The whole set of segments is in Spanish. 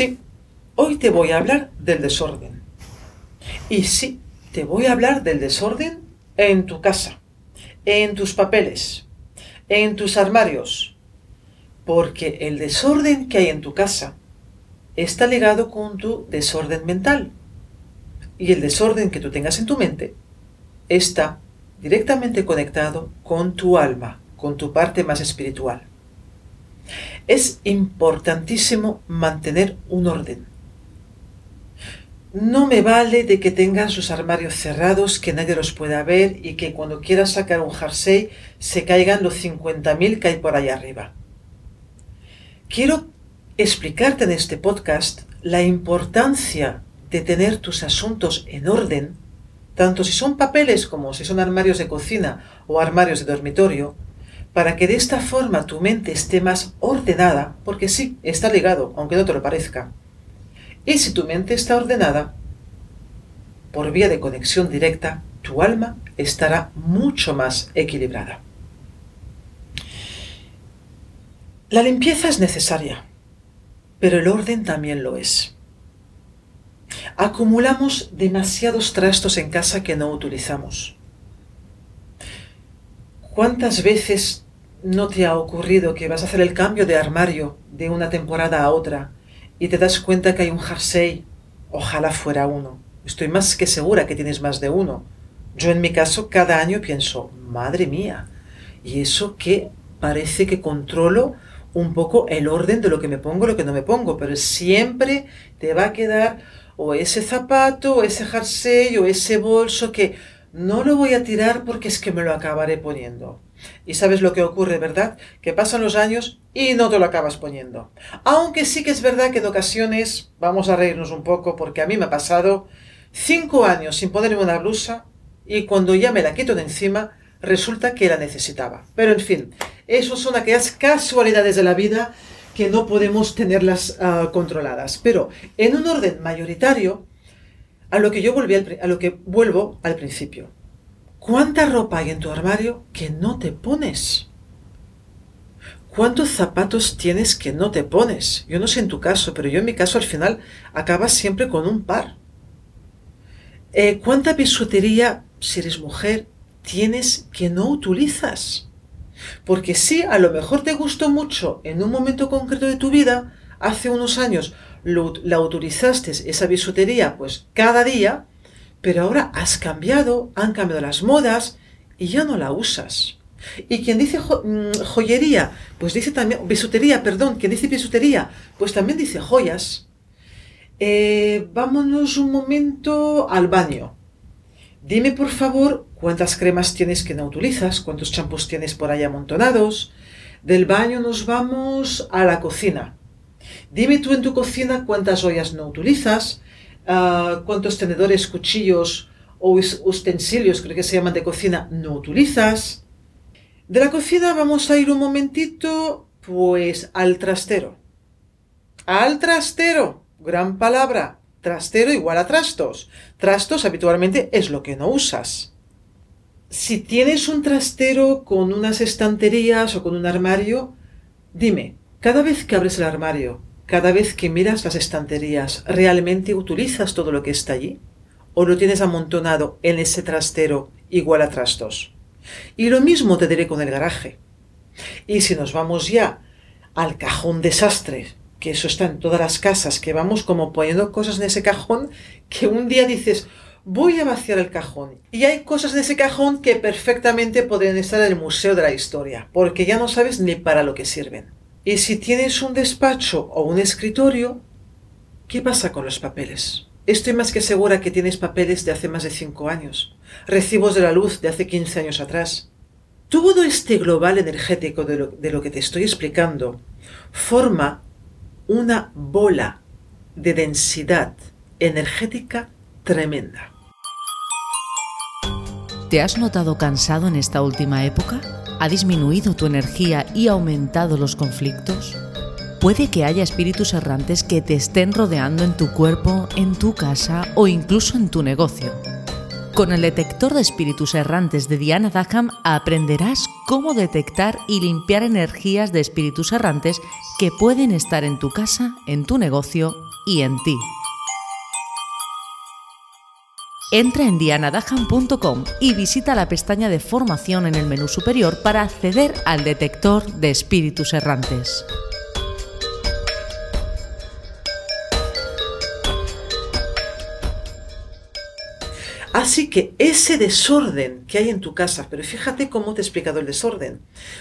Sí, hoy te voy a hablar del desorden. Y sí, te voy a hablar del desorden en tu casa, en tus papeles, en tus armarios. Porque el desorden que hay en tu casa está ligado con tu desorden mental. Y el desorden que tú tengas en tu mente está directamente conectado con tu alma, con tu parte más espiritual. Es importantísimo mantener un orden. No me vale de que tengan sus armarios cerrados, que nadie los pueda ver y que cuando quieras sacar un jersey se caigan los 50.000 que hay por ahí arriba. Quiero explicarte en este podcast la importancia de tener tus asuntos en orden, tanto si son papeles como si son armarios de cocina o armarios de dormitorio, para que de esta forma tu mente esté más ordenada, porque sí, está ligado, aunque no te lo parezca. Y si tu mente está ordenada, por vía de conexión directa, tu alma estará mucho más equilibrada. La limpieza es necesaria, pero el orden también lo es. Acumulamos demasiados trastos en casa que no utilizamos. ¿Cuántas veces no te ha ocurrido que vas a hacer el cambio de armario de una temporada a otra y te das cuenta que hay un jersey? Ojalá fuera uno. Estoy más que segura que tienes más de uno. Yo en mi caso cada año pienso, madre mía, y eso que parece que controlo un poco el orden de lo que me pongo, lo que no me pongo, pero siempre te va a quedar o ese zapato, o ese jersey, o ese bolso que no lo voy a tirar porque es que me lo acabaré poniendo. Y sabes lo que ocurre, ¿verdad? Que pasan los años y no te lo acabas poniendo. Aunque sí que es verdad que en ocasiones, vamos a reírnos un poco porque a mí me ha pasado cinco años sin ponerme una blusa y cuando ya me la quito de encima, resulta que la necesitaba. Pero en fin, eso son aquellas casualidades de la vida que no podemos tenerlas ah, controladas. Pero en un orden mayoritario, a lo que yo volví a lo que vuelvo al principio. ¿Cuánta ropa hay en tu armario que no te pones? ¿Cuántos zapatos tienes que no te pones? Yo no sé en tu caso, pero yo en mi caso al final acabas siempre con un par. Eh, ¿Cuánta bisutería, si eres mujer, tienes que no utilizas? Porque sí, a lo mejor te gustó mucho en un momento concreto de tu vida, hace unos años, la utilizaste, esa bisutería, pues cada día, pero ahora has cambiado, han cambiado las modas y ya no la usas. Y quien dice mm, joyería, pues dice también, bisutería, perdón, quien dice bisutería, pues también dice joyas. Eh, vámonos un momento al baño. Dime por favor cuántas cremas tienes que no utilizas, cuántos champús tienes por ahí amontonados. Del baño nos vamos a la cocina. Dime tú en tu cocina cuántas ollas no utilizas, ah, cuántos tenedores, cuchillos o utensilios, creo que se llaman de cocina, no utilizas. De la cocina vamos a ir un momentito, pues al trastero. Al trastero, gran palabra. Trastero igual a trastos. Trastos habitualmente es lo que no usas. Si tienes un trastero con unas estanterías o con un armario, dime, cada vez que abres el armario, cada vez que miras las estanterías, ¿realmente utilizas todo lo que está allí? ¿O lo tienes amontonado en ese trastero igual a trastos? Y lo mismo te diré con el garaje. Y si nos vamos ya al cajón desastre, que eso está en todas las casas, que vamos como poniendo cosas en ese cajón, que un día dices, voy a vaciar el cajón. Y hay cosas en ese cajón que perfectamente podrían estar en el Museo de la Historia, porque ya no sabes ni para lo que sirven. Y si tienes un despacho o un escritorio, ¿qué pasa con los papeles? Estoy más que segura que tienes papeles de hace más de 5 años, recibos de la luz de hace 15 años atrás. Todo este global energético de lo, de lo que te estoy explicando forma una bola de densidad energética tremenda. ¿Te has notado cansado en esta última época? ¿Ha disminuido tu energía y aumentado los conflictos? Puede que haya espíritus errantes que te estén rodeando en tu cuerpo, en tu casa o incluso en tu negocio. Con el detector de espíritus errantes de Diana Dackham aprenderás cómo detectar y limpiar energías de espíritus errantes que pueden estar en tu casa, en tu negocio y en ti. Entra en dianadahan.com y visita la pestaña de formación en el menú superior para acceder al detector de espíritus errantes. Así que ese desorden que hay en tu casa, pero fíjate cómo te he explicado el desorden,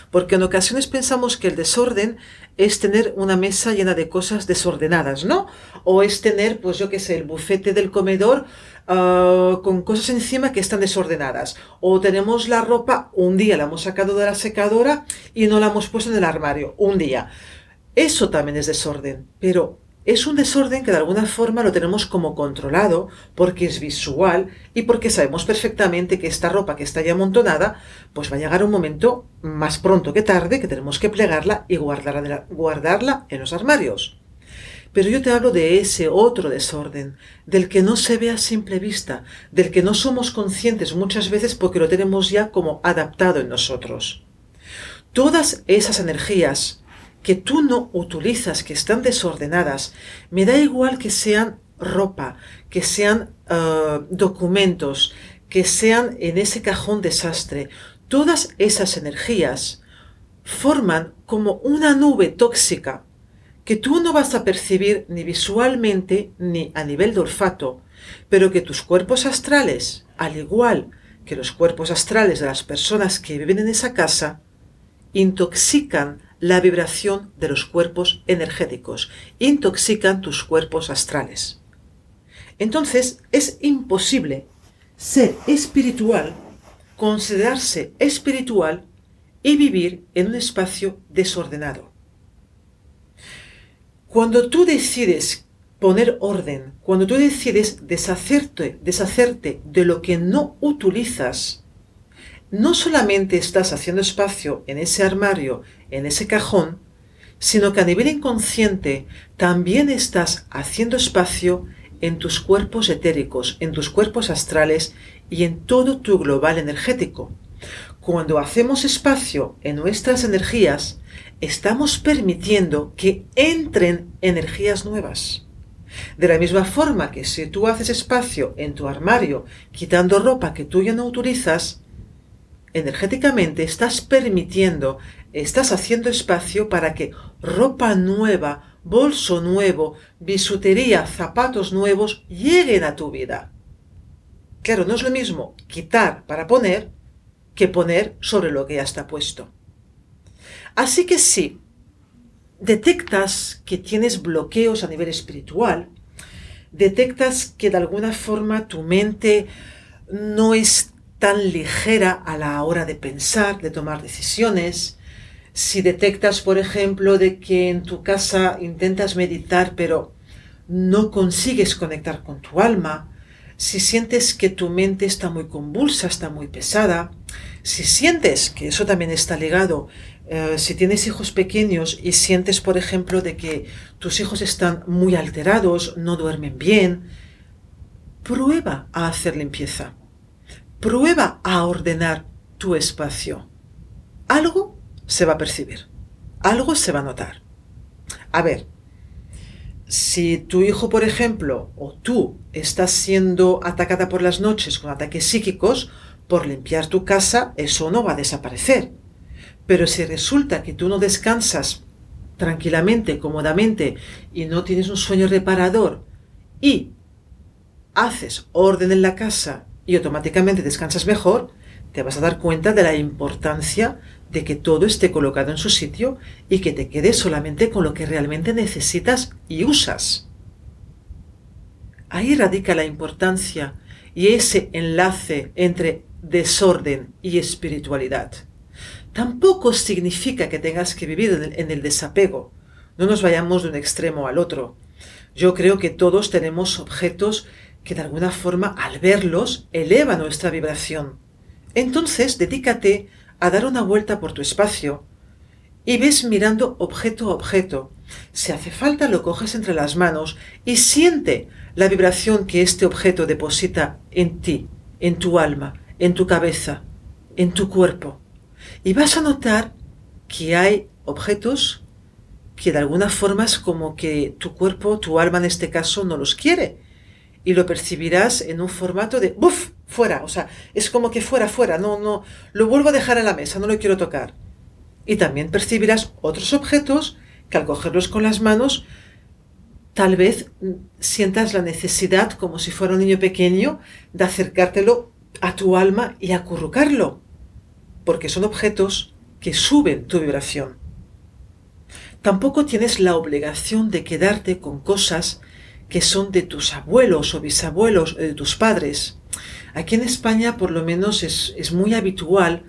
porque en ocasiones pensamos que el desorden es tener una mesa llena de cosas desordenadas, ¿no? O es tener, pues yo qué sé, el bufete del comedor uh, con cosas encima que están desordenadas. O tenemos la ropa, un día la hemos sacado de la secadora y no la hemos puesto en el armario, un día. Eso también es desorden, pero es un desorden que de alguna forma lo tenemos como controlado porque es visual y porque sabemos perfectamente que esta ropa que está ya amontonada, pues va a llegar un momento más pronto que tarde que tenemos que plegarla y guardarla, guardarla en los armarios. Pero yo te hablo de ese otro desorden, del que no se ve a simple vista, del que no somos conscientes muchas veces porque lo tenemos ya como adaptado en nosotros. Todas esas energías que tú no utilizas, que están desordenadas, me da igual que sean ropa, que sean eh, documentos, que sean en ese cajón desastre, todas esas energías forman como una nube tóxica que tú no vas a percibir ni visualmente ni a nivel de olfato, pero que tus cuerpos astrales, al igual que los cuerpos astrales de las personas que viven en esa casa, intoxican la vibración de los cuerpos energéticos, intoxican tus cuerpos astrales. Entonces es imposible ser espiritual, considerarse espiritual y vivir en un espacio desordenado. Cuando tú decides poner orden, cuando tú decides deshacerte, deshacerte de lo que no utilizas, no solamente estás haciendo espacio en ese armario, en ese cajón, sino que a nivel inconsciente también estás haciendo espacio en tus cuerpos etéricos, en tus cuerpos astrales y en todo tu global energético. Cuando hacemos espacio en nuestras energías, estamos permitiendo que entren energías nuevas. De la misma forma que si tú haces espacio en tu armario quitando ropa que tú ya no utilizas, energéticamente estás permitiendo, estás haciendo espacio para que ropa nueva, bolso nuevo, bisutería, zapatos nuevos lleguen a tu vida. Claro, no es lo mismo quitar para poner que poner sobre lo que ya está puesto. Así que si detectas que tienes bloqueos a nivel espiritual, detectas que de alguna forma tu mente no es tan ligera a la hora de pensar, de tomar decisiones. Si detectas, por ejemplo, de que en tu casa intentas meditar pero no consigues conectar con tu alma, si sientes que tu mente está muy convulsa, está muy pesada, si sientes que eso también está ligado, eh, si tienes hijos pequeños y sientes, por ejemplo, de que tus hijos están muy alterados, no duermen bien, prueba a hacer limpieza. Prueba a ordenar tu espacio. Algo se va a percibir, algo se va a notar. A ver, si tu hijo, por ejemplo, o tú estás siendo atacada por las noches con ataques psíquicos, por limpiar tu casa, eso no va a desaparecer. Pero si resulta que tú no descansas tranquilamente, cómodamente, y no tienes un sueño reparador, y haces orden en la casa y automáticamente descansas mejor, te vas a dar cuenta de la importancia de que todo esté colocado en su sitio y que te quedes solamente con lo que realmente necesitas y usas. Ahí radica la importancia y ese enlace entre desorden y espiritualidad. Tampoco significa que tengas que vivir en el desapego. No nos vayamos de un extremo al otro. Yo creo que todos tenemos objetos que de alguna forma al verlos eleva nuestra vibración. Entonces dedícate a dar una vuelta por tu espacio y ves mirando objeto a objeto. Si hace falta lo coges entre las manos y siente la vibración que este objeto deposita en ti, en tu alma, en tu cabeza, en tu cuerpo. Y vas a notar que hay objetos que de alguna forma es como que tu cuerpo, tu alma en este caso, no los quiere. Y lo percibirás en un formato de ¡buf! fuera. O sea, es como que fuera, fuera. No, no, lo vuelvo a dejar en la mesa, no lo quiero tocar. Y también percibirás otros objetos que al cogerlos con las manos, tal vez sientas la necesidad, como si fuera un niño pequeño, de acercártelo a tu alma y acurrucarlo. Porque son objetos que suben tu vibración. Tampoco tienes la obligación de quedarte con cosas que son de tus abuelos o bisabuelos o de tus padres. Aquí en España por lo menos es, muy habitual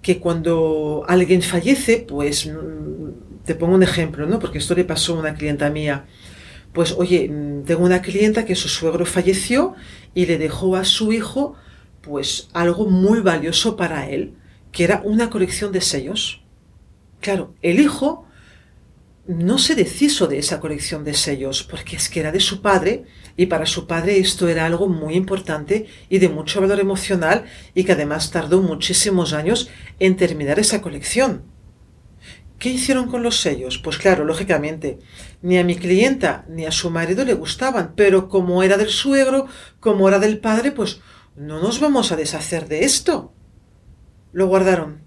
que cuando alguien fallece, pues mm, te pongo un ejemplo, ¿no? Porque esto le pasó a una clienta mía. Pues oye, mm, tengo una clienta que su suegro falleció y le dejó a su hijo pues algo muy valioso para él, que era una colección de sellos. Claro, el hijo no se deshizo de esa colección de sellos, porque es que era de su padre, y para su padre esto era algo muy importante y de mucho valor emocional, y que además tardó muchísimos años en terminar esa colección. ¿Qué hicieron con los sellos? Pues claro, lógicamente, ni a mi clienta ni a su marido le gustaban, pero como era del suegro, como era del padre, pues no nos vamos a deshacer de esto. Lo guardaron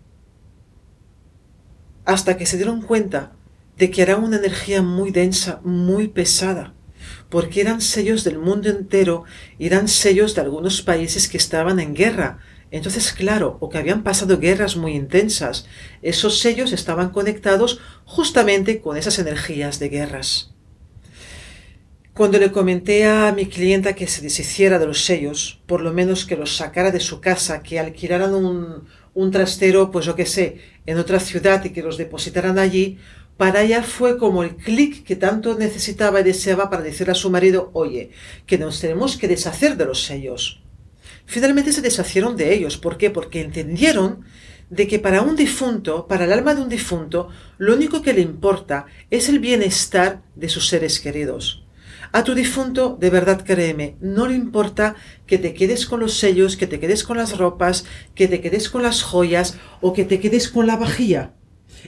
hasta que se dieron cuenta de que era una energía muy densa, muy pesada, porque eran sellos del mundo entero y eran sellos de algunos países que estaban en guerra. Entonces, claro, o que habían pasado guerras muy intensas, esos sellos estaban conectados justamente con esas energías de guerras. Cuando le comenté a mi clienta que se deshiciera de los sellos, por lo menos que los sacara de su casa, que alquilaran un, un trastero, pues yo qué sé, en otra ciudad y que los depositaran allí, para ella fue como el clic que tanto necesitaba y deseaba para decirle a su marido, oye, que nos tenemos que deshacer de los sellos. Finalmente se deshacieron de ellos. ¿Por qué? Porque entendieron de que para un difunto, para el alma de un difunto, lo único que le importa es el bienestar de sus seres queridos. A tu difunto, de verdad créeme, no le importa que te quedes con los sellos, que te quedes con las ropas, que te quedes con las joyas o que te quedes con la vajilla.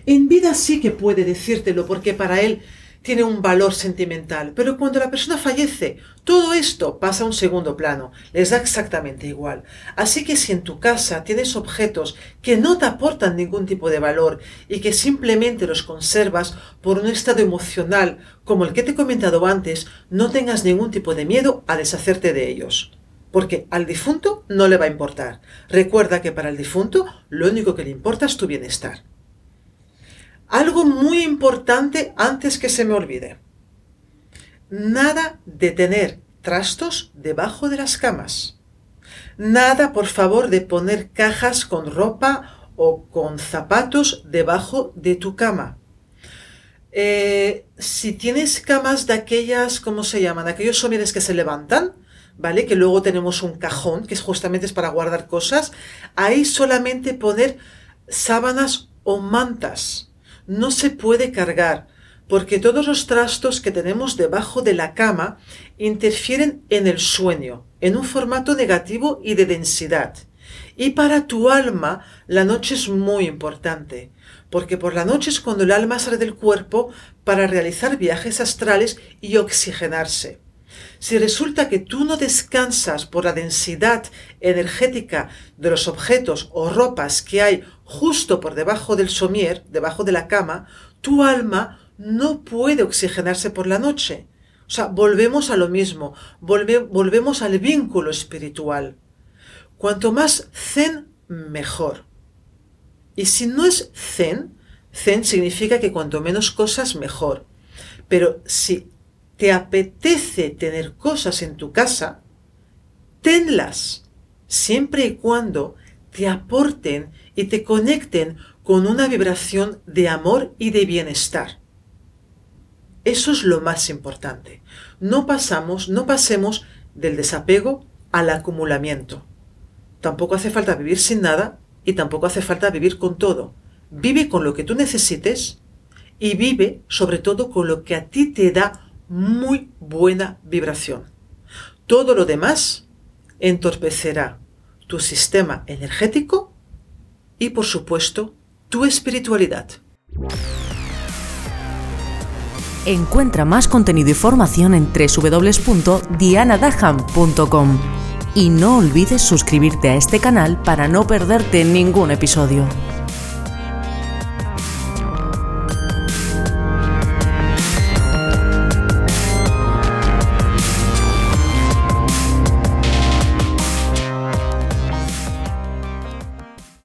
En vida sí que puede decírtelo porque para él tiene un valor sentimental, pero cuando la persona fallece, todo esto pasa a un segundo plano, les da exactamente igual. Así que si en tu casa tienes objetos que no te aportan ningún tipo de valor y que simplemente los conservas por un estado emocional como el que te he comentado antes, no tengas ningún tipo de miedo a deshacerte de ellos. Porque al difunto no le va a importar. Recuerda que para el difunto lo único que le importa es tu bienestar. Algo muy importante antes que se me olvide. Nada de tener trastos debajo de las camas. Nada, por favor, de poner cajas con ropa o con zapatos debajo de tu cama. Eh, si tienes camas de aquellas, ¿cómo se llaman? Aquellos somieres que se levantan, ¿vale? Que luego tenemos un cajón, que es justamente es para guardar cosas. Ahí solamente poner sábanas o mantas no se puede cargar, porque todos los trastos que tenemos debajo de la cama interfieren en el sueño, en un formato negativo y de densidad. Y para tu alma la noche es muy importante, porque por la noche es cuando el alma sale del cuerpo para realizar viajes astrales y oxigenarse. Si resulta que tú no descansas por la densidad energética de los objetos o ropas que hay justo por debajo del somier, debajo de la cama, tu alma no puede oxigenarse por la noche. O sea, volvemos a lo mismo, volvemos al vínculo espiritual. Cuanto más zen, mejor. Y si no es zen, zen significa que cuanto menos cosas, mejor. Pero si te apetece tener cosas en tu casa, tenlas, siempre y cuando te aporten y te conecten con una vibración de amor y de bienestar. Eso es lo más importante. No pasamos, no pasemos del desapego al acumulamiento. Tampoco hace falta vivir sin nada y tampoco hace falta vivir con todo. Vive con lo que tú necesites y vive sobre todo con lo que a ti te da muy buena vibración. Todo lo demás entorpecerá tu sistema energético y por supuesto tu espiritualidad. Encuentra más contenido y formación en www.dianadaham.com y no olvides suscribirte a este canal para no perderte ningún episodio.